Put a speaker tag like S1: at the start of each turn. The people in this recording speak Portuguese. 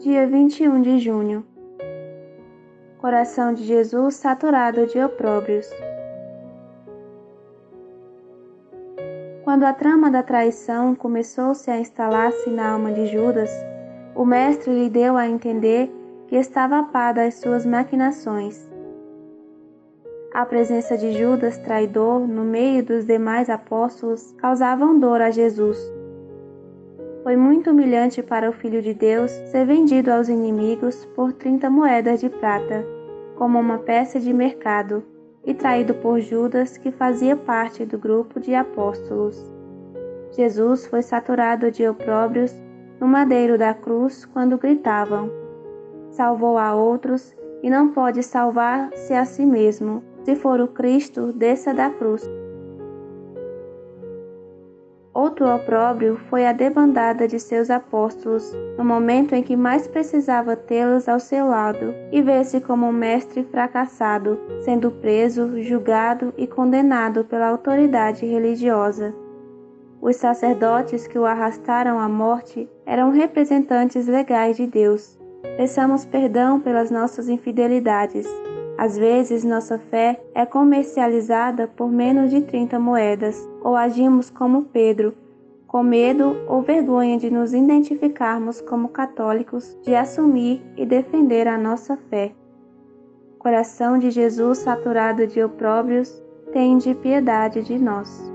S1: dia 21 de junho. Coração de Jesus saturado de opróbrios. Quando a trama da traição começou-se a instalar-se na alma de Judas, o Mestre lhe deu a entender que estava a par das suas maquinações. A presença de Judas, traidor, no meio dos demais apóstolos, causavam dor a Jesus foi muito humilhante para o Filho de Deus ser vendido aos inimigos por trinta moedas de prata, como uma peça de mercado, e traído por Judas, que fazia parte do grupo de apóstolos. Jesus foi saturado de opróbrios no madeiro da cruz quando gritavam: Salvou a outros e não pode salvar-se a si mesmo. Se for o Cristo, desça da cruz. Outro opróbrio foi a debandada de seus apóstolos, no momento em que mais precisava tê-los ao seu lado, e ver-se como um mestre fracassado, sendo preso, julgado e condenado pela autoridade religiosa. Os sacerdotes que o arrastaram à morte eram representantes legais de Deus. Peçamos perdão pelas nossas infidelidades. Às vezes, nossa fé é comercializada por menos de 30 moedas, ou agimos como Pedro, com medo ou vergonha de nos identificarmos como católicos, de assumir e defender a nossa fé. Coração de Jesus saturado de opróbrios, tende piedade de nós.